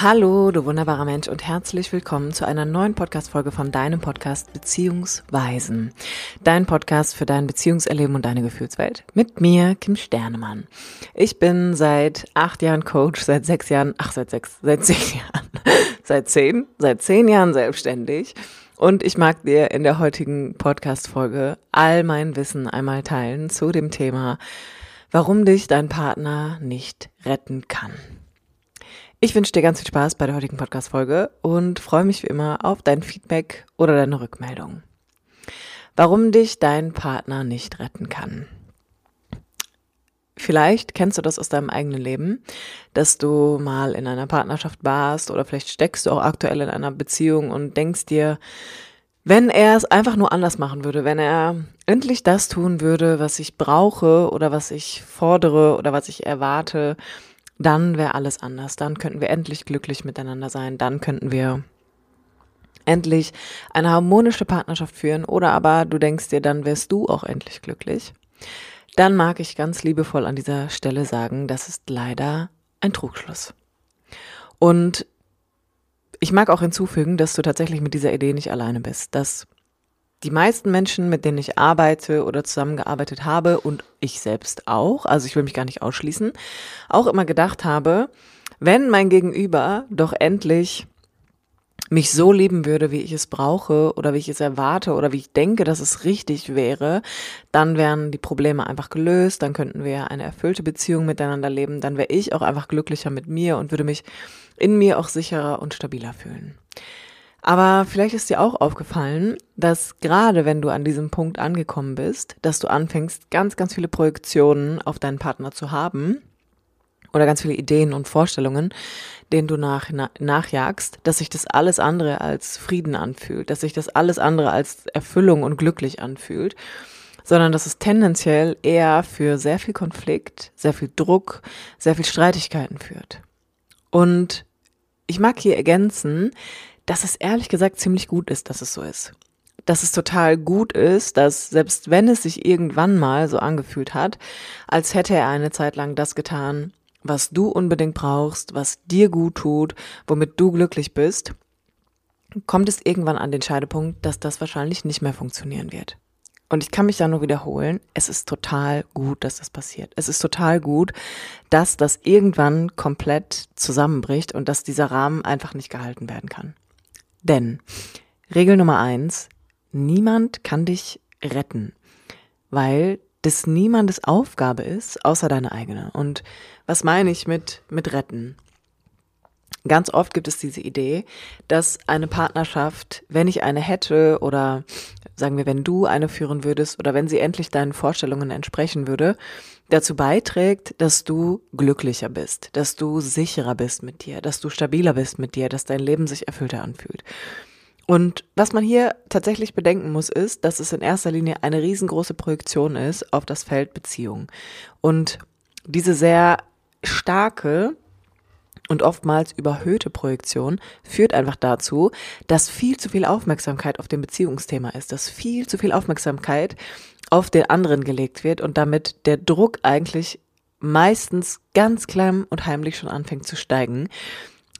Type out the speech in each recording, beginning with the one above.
Hallo, du wunderbarer Mensch und herzlich willkommen zu einer neuen Podcast-Folge von deinem Podcast Beziehungsweisen. Dein Podcast für dein Beziehungserleben und deine Gefühlswelt. Mit mir, Kim Sternemann. Ich bin seit acht Jahren Coach, seit sechs Jahren, ach, seit sechs, seit zehn Jahren, seit zehn, seit zehn Jahren selbstständig. Und ich mag dir in der heutigen Podcast-Folge all mein Wissen einmal teilen zu dem Thema, warum dich dein Partner nicht retten kann. Ich wünsche dir ganz viel Spaß bei der heutigen Podcast-Folge und freue mich wie immer auf dein Feedback oder deine Rückmeldung. Warum dich dein Partner nicht retten kann. Vielleicht kennst du das aus deinem eigenen Leben, dass du mal in einer Partnerschaft warst oder vielleicht steckst du auch aktuell in einer Beziehung und denkst dir, wenn er es einfach nur anders machen würde, wenn er endlich das tun würde, was ich brauche oder was ich fordere oder was ich erwarte, dann wäre alles anders. Dann könnten wir endlich glücklich miteinander sein. Dann könnten wir endlich eine harmonische Partnerschaft führen. Oder aber du denkst dir, dann wärst du auch endlich glücklich. Dann mag ich ganz liebevoll an dieser Stelle sagen, das ist leider ein Trugschluss. Und ich mag auch hinzufügen, dass du tatsächlich mit dieser Idee nicht alleine bist, dass die meisten Menschen, mit denen ich arbeite oder zusammengearbeitet habe und ich selbst auch, also ich will mich gar nicht ausschließen, auch immer gedacht habe, wenn mein Gegenüber doch endlich mich so lieben würde, wie ich es brauche oder wie ich es erwarte oder wie ich denke, dass es richtig wäre, dann wären die Probleme einfach gelöst, dann könnten wir eine erfüllte Beziehung miteinander leben, dann wäre ich auch einfach glücklicher mit mir und würde mich in mir auch sicherer und stabiler fühlen. Aber vielleicht ist dir auch aufgefallen, dass gerade wenn du an diesem Punkt angekommen bist, dass du anfängst, ganz, ganz viele Projektionen auf deinen Partner zu haben oder ganz viele Ideen und Vorstellungen, denen du nach, na, nachjagst, dass sich das alles andere als Frieden anfühlt, dass sich das alles andere als Erfüllung und glücklich anfühlt, sondern dass es tendenziell eher für sehr viel Konflikt, sehr viel Druck, sehr viel Streitigkeiten führt. Und ich mag hier ergänzen, dass es ehrlich gesagt ziemlich gut ist, dass es so ist. Dass es total gut ist, dass selbst wenn es sich irgendwann mal so angefühlt hat, als hätte er eine Zeit lang das getan, was du unbedingt brauchst, was dir gut tut, womit du glücklich bist, kommt es irgendwann an den Scheidepunkt, dass das wahrscheinlich nicht mehr funktionieren wird. Und ich kann mich da nur wiederholen, es ist total gut, dass das passiert. Es ist total gut, dass das irgendwann komplett zusammenbricht und dass dieser Rahmen einfach nicht gehalten werden kann. Denn Regel Nummer eins, niemand kann dich retten, weil das niemandes Aufgabe ist, außer deine eigene. Und was meine ich mit, mit retten? Ganz oft gibt es diese Idee, dass eine Partnerschaft, wenn ich eine hätte oder sagen wir, wenn du eine führen würdest oder wenn sie endlich deinen Vorstellungen entsprechen würde, dazu beiträgt, dass du glücklicher bist, dass du sicherer bist mit dir, dass du stabiler bist mit dir, dass dein Leben sich erfüllter anfühlt. Und was man hier tatsächlich bedenken muss, ist, dass es in erster Linie eine riesengroße Projektion ist auf das Feld Beziehung. Und diese sehr starke und oftmals überhöhte Projektion führt einfach dazu, dass viel zu viel Aufmerksamkeit auf dem Beziehungsthema ist, dass viel zu viel Aufmerksamkeit auf den anderen gelegt wird und damit der Druck eigentlich meistens ganz klein und heimlich schon anfängt zu steigen,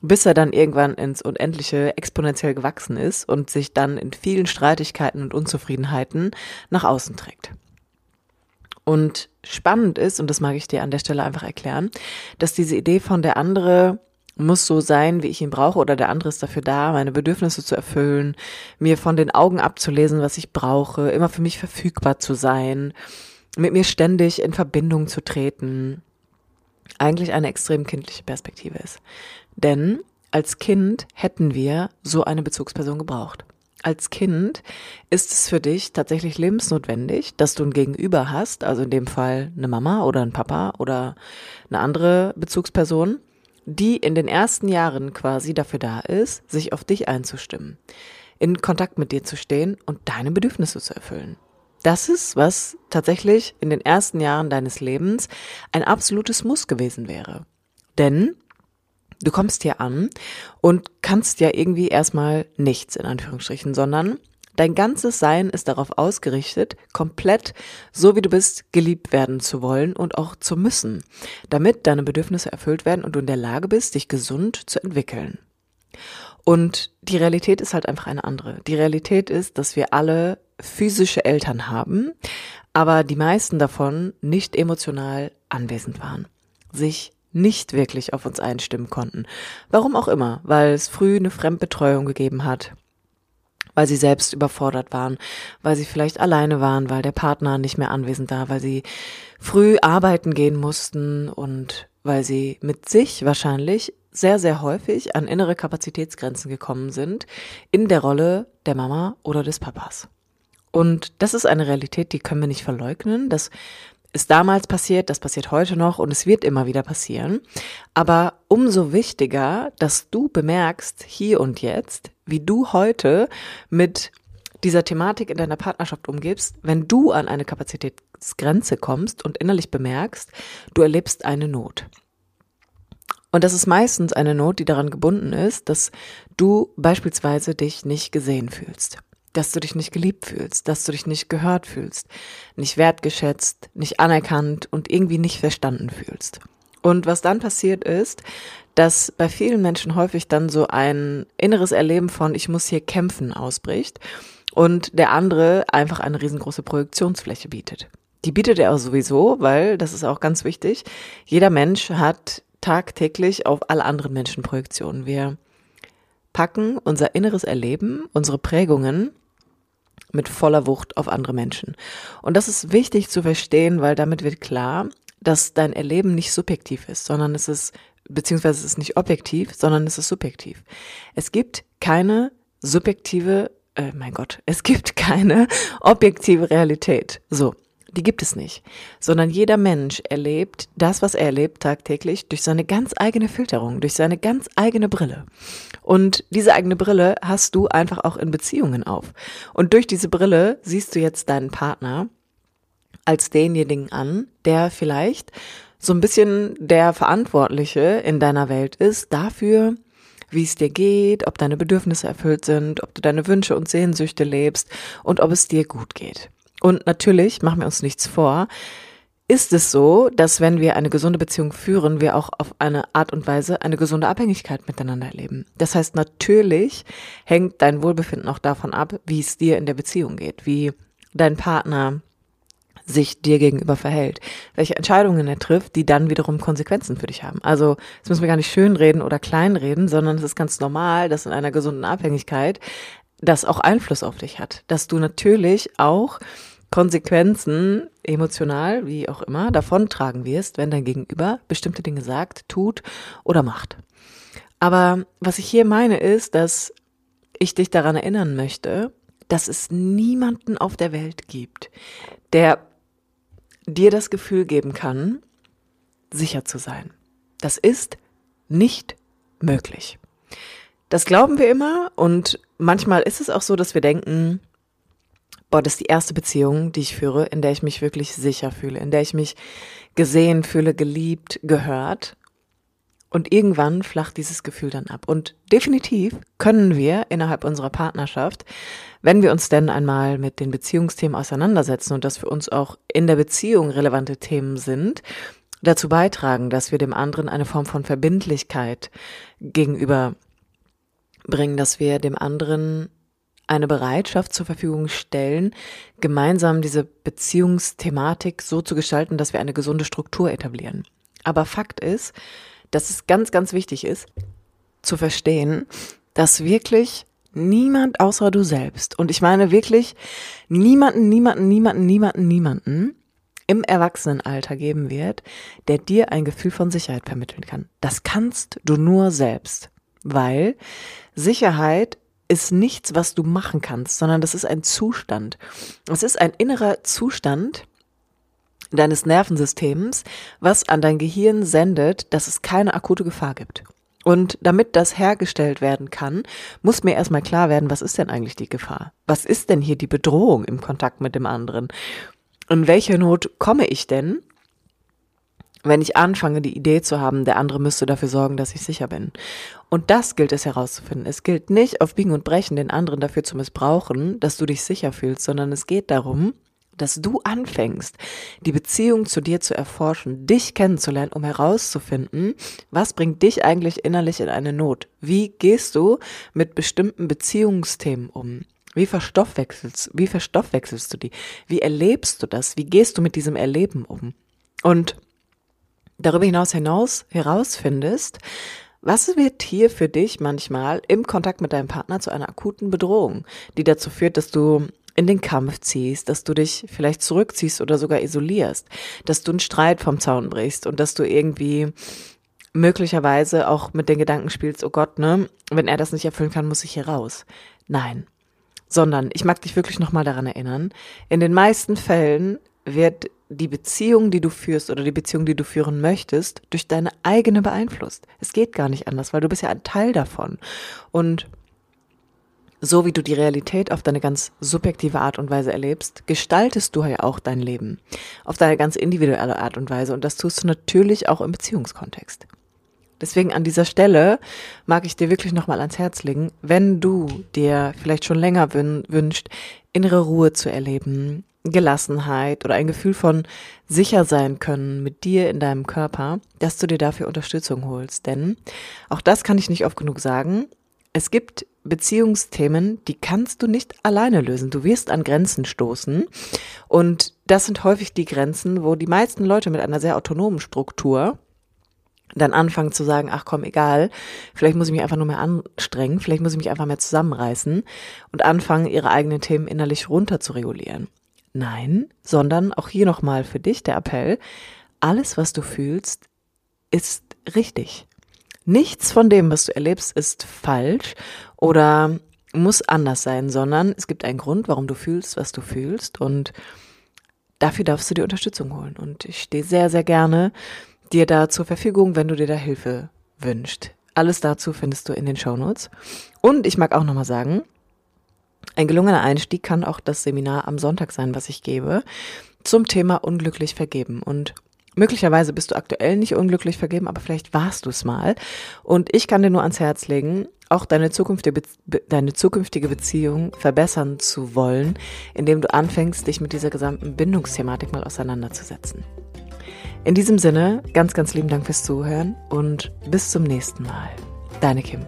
bis er dann irgendwann ins Unendliche exponentiell gewachsen ist und sich dann in vielen Streitigkeiten und Unzufriedenheiten nach außen trägt. Und spannend ist, und das mag ich dir an der Stelle einfach erklären, dass diese Idee von der andere muss so sein, wie ich ihn brauche, oder der andere ist dafür da, meine Bedürfnisse zu erfüllen, mir von den Augen abzulesen, was ich brauche, immer für mich verfügbar zu sein, mit mir ständig in Verbindung zu treten, eigentlich eine extrem kindliche Perspektive ist. Denn als Kind hätten wir so eine Bezugsperson gebraucht. Als Kind ist es für dich tatsächlich lebensnotwendig, dass du ein Gegenüber hast, also in dem Fall eine Mama oder ein Papa oder eine andere Bezugsperson, die in den ersten Jahren quasi dafür da ist, sich auf dich einzustimmen, in Kontakt mit dir zu stehen und deine Bedürfnisse zu erfüllen. Das ist, was tatsächlich in den ersten Jahren deines Lebens ein absolutes Muss gewesen wäre. Denn du kommst hier an und kannst ja irgendwie erstmal nichts in Anführungsstrichen, sondern Dein ganzes Sein ist darauf ausgerichtet, komplett so wie du bist, geliebt werden zu wollen und auch zu müssen, damit deine Bedürfnisse erfüllt werden und du in der Lage bist, dich gesund zu entwickeln. Und die Realität ist halt einfach eine andere. Die Realität ist, dass wir alle physische Eltern haben, aber die meisten davon nicht emotional anwesend waren, sich nicht wirklich auf uns einstimmen konnten. Warum auch immer, weil es früh eine Fremdbetreuung gegeben hat, weil sie selbst überfordert waren, weil sie vielleicht alleine waren, weil der Partner nicht mehr anwesend war, weil sie früh arbeiten gehen mussten und weil sie mit sich wahrscheinlich sehr, sehr häufig an innere Kapazitätsgrenzen gekommen sind in der Rolle der Mama oder des Papas. Und das ist eine Realität, die können wir nicht verleugnen. Das ist damals passiert, das passiert heute noch und es wird immer wieder passieren. Aber umso wichtiger, dass du bemerkst, hier und jetzt, wie du heute mit dieser Thematik in deiner Partnerschaft umgibst, wenn du an eine Kapazitätsgrenze kommst und innerlich bemerkst, du erlebst eine Not. Und das ist meistens eine Not, die daran gebunden ist, dass du beispielsweise dich nicht gesehen fühlst dass du dich nicht geliebt fühlst, dass du dich nicht gehört fühlst, nicht wertgeschätzt, nicht anerkannt und irgendwie nicht verstanden fühlst. Und was dann passiert ist, dass bei vielen Menschen häufig dann so ein inneres Erleben von ich muss hier kämpfen ausbricht und der andere einfach eine riesengroße Projektionsfläche bietet. Die bietet er auch sowieso, weil, das ist auch ganz wichtig, jeder Mensch hat tagtäglich auf alle anderen Menschen Projektionen. Wir packen unser inneres Erleben, unsere Prägungen mit voller Wucht auf andere Menschen. Und das ist wichtig zu verstehen, weil damit wird klar, dass dein Erleben nicht subjektiv ist, sondern es ist, beziehungsweise es ist nicht objektiv, sondern es ist subjektiv. Es gibt keine subjektive, äh, mein Gott, es gibt keine objektive Realität. So. Die gibt es nicht, sondern jeder Mensch erlebt das, was er erlebt tagtäglich durch seine ganz eigene Filterung, durch seine ganz eigene Brille. Und diese eigene Brille hast du einfach auch in Beziehungen auf. Und durch diese Brille siehst du jetzt deinen Partner als denjenigen an, der vielleicht so ein bisschen der Verantwortliche in deiner Welt ist dafür, wie es dir geht, ob deine Bedürfnisse erfüllt sind, ob du deine Wünsche und Sehnsüchte lebst und ob es dir gut geht. Und natürlich, machen wir uns nichts vor, ist es so, dass wenn wir eine gesunde Beziehung führen, wir auch auf eine Art und Weise eine gesunde Abhängigkeit miteinander erleben. Das heißt, natürlich hängt dein Wohlbefinden auch davon ab, wie es dir in der Beziehung geht, wie dein Partner sich dir gegenüber verhält, welche Entscheidungen er trifft, die dann wiederum Konsequenzen für dich haben. Also, das müssen wir gar nicht schönreden oder kleinreden, sondern es ist ganz normal, dass in einer gesunden Abhängigkeit das auch Einfluss auf dich hat, dass du natürlich auch Konsequenzen emotional, wie auch immer, davontragen wirst, wenn dein Gegenüber bestimmte Dinge sagt, tut oder macht. Aber was ich hier meine ist, dass ich dich daran erinnern möchte, dass es niemanden auf der Welt gibt, der dir das Gefühl geben kann, sicher zu sein. Das ist nicht möglich. Das glauben wir immer und manchmal ist es auch so, dass wir denken, boah, das ist die erste Beziehung, die ich führe, in der ich mich wirklich sicher fühle, in der ich mich gesehen fühle, geliebt, gehört. Und irgendwann flacht dieses Gefühl dann ab. Und definitiv können wir innerhalb unserer Partnerschaft, wenn wir uns denn einmal mit den Beziehungsthemen auseinandersetzen und das für uns auch in der Beziehung relevante Themen sind, dazu beitragen, dass wir dem anderen eine Form von Verbindlichkeit gegenüber bringen, dass wir dem anderen eine Bereitschaft zur Verfügung stellen, gemeinsam diese Beziehungsthematik so zu gestalten, dass wir eine gesunde Struktur etablieren. Aber Fakt ist, dass es ganz, ganz wichtig ist, zu verstehen, dass wirklich niemand außer du selbst, und ich meine wirklich niemanden, niemanden, niemanden, niemanden, niemanden im Erwachsenenalter geben wird, der dir ein Gefühl von Sicherheit vermitteln kann. Das kannst du nur selbst, weil Sicherheit ist nichts, was du machen kannst, sondern das ist ein Zustand. Es ist ein innerer Zustand deines Nervensystems, was an dein Gehirn sendet, dass es keine akute Gefahr gibt. Und damit das hergestellt werden kann, muss mir erstmal klar werden, was ist denn eigentlich die Gefahr? Was ist denn hier die Bedrohung im Kontakt mit dem anderen? In welche Not komme ich denn? Wenn ich anfange, die Idee zu haben, der andere müsste dafür sorgen, dass ich sicher bin. Und das gilt es herauszufinden. Es gilt nicht auf Biegen und Brechen, den anderen dafür zu missbrauchen, dass du dich sicher fühlst, sondern es geht darum, dass du anfängst, die Beziehung zu dir zu erforschen, dich kennenzulernen, um herauszufinden, was bringt dich eigentlich innerlich in eine Not? Wie gehst du mit bestimmten Beziehungsthemen um? Wie verstoffwechselst, wie verstoffwechselst du die? Wie erlebst du das? Wie gehst du mit diesem Erleben um? Und darüber hinaus hinaus herausfindest, was wird hier für dich manchmal im Kontakt mit deinem Partner zu einer akuten Bedrohung, die dazu führt, dass du in den Kampf ziehst, dass du dich vielleicht zurückziehst oder sogar isolierst, dass du einen Streit vom Zaun brichst und dass du irgendwie möglicherweise auch mit den Gedanken spielst, oh Gott, ne, wenn er das nicht erfüllen kann, muss ich hier raus. Nein. Sondern ich mag dich wirklich nochmal daran erinnern, in den meisten Fällen wird die Beziehung, die du führst oder die Beziehung, die du führen möchtest, durch deine eigene beeinflusst. Es geht gar nicht anders, weil du bist ja ein Teil davon. Und so wie du die Realität auf deine ganz subjektive Art und Weise erlebst, gestaltest du ja auch dein Leben auf deine ganz individuelle Art und Weise. Und das tust du natürlich auch im Beziehungskontext. Deswegen an dieser Stelle mag ich dir wirklich nochmal ans Herz legen, wenn du dir vielleicht schon länger wünscht, innere Ruhe zu erleben, Gelassenheit oder ein Gefühl von sicher sein können mit dir in deinem Körper, dass du dir dafür Unterstützung holst. Denn auch das kann ich nicht oft genug sagen. Es gibt Beziehungsthemen, die kannst du nicht alleine lösen. Du wirst an Grenzen stoßen. Und das sind häufig die Grenzen, wo die meisten Leute mit einer sehr autonomen Struktur dann anfangen zu sagen, ach komm, egal, vielleicht muss ich mich einfach nur mehr anstrengen, vielleicht muss ich mich einfach mehr zusammenreißen und anfangen, ihre eigenen Themen innerlich runter zu regulieren. Nein, sondern auch hier nochmal für dich der Appell, alles, was du fühlst, ist richtig. Nichts von dem, was du erlebst, ist falsch oder muss anders sein, sondern es gibt einen Grund, warum du fühlst, was du fühlst und dafür darfst du dir Unterstützung holen. Und ich stehe sehr, sehr gerne dir da zur Verfügung, wenn du dir da Hilfe wünschst. Alles dazu findest du in den Shownotes. Und ich mag auch nochmal sagen, ein gelungener Einstieg kann auch das Seminar am Sonntag sein, was ich gebe, zum Thema unglücklich vergeben. Und möglicherweise bist du aktuell nicht unglücklich vergeben, aber vielleicht warst du es mal. Und ich kann dir nur ans Herz legen, auch deine zukünftige, deine zukünftige Beziehung verbessern zu wollen, indem du anfängst, dich mit dieser gesamten Bindungsthematik mal auseinanderzusetzen. In diesem Sinne, ganz, ganz lieben Dank fürs Zuhören und bis zum nächsten Mal. Deine Kim.